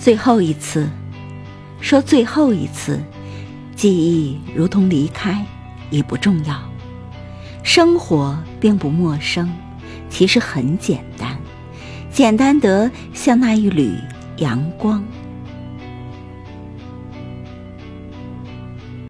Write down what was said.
最后一次，说最后一次，记忆如同离开，已不重要。生活并不陌生，其实很简单，简单得像那一缕阳光。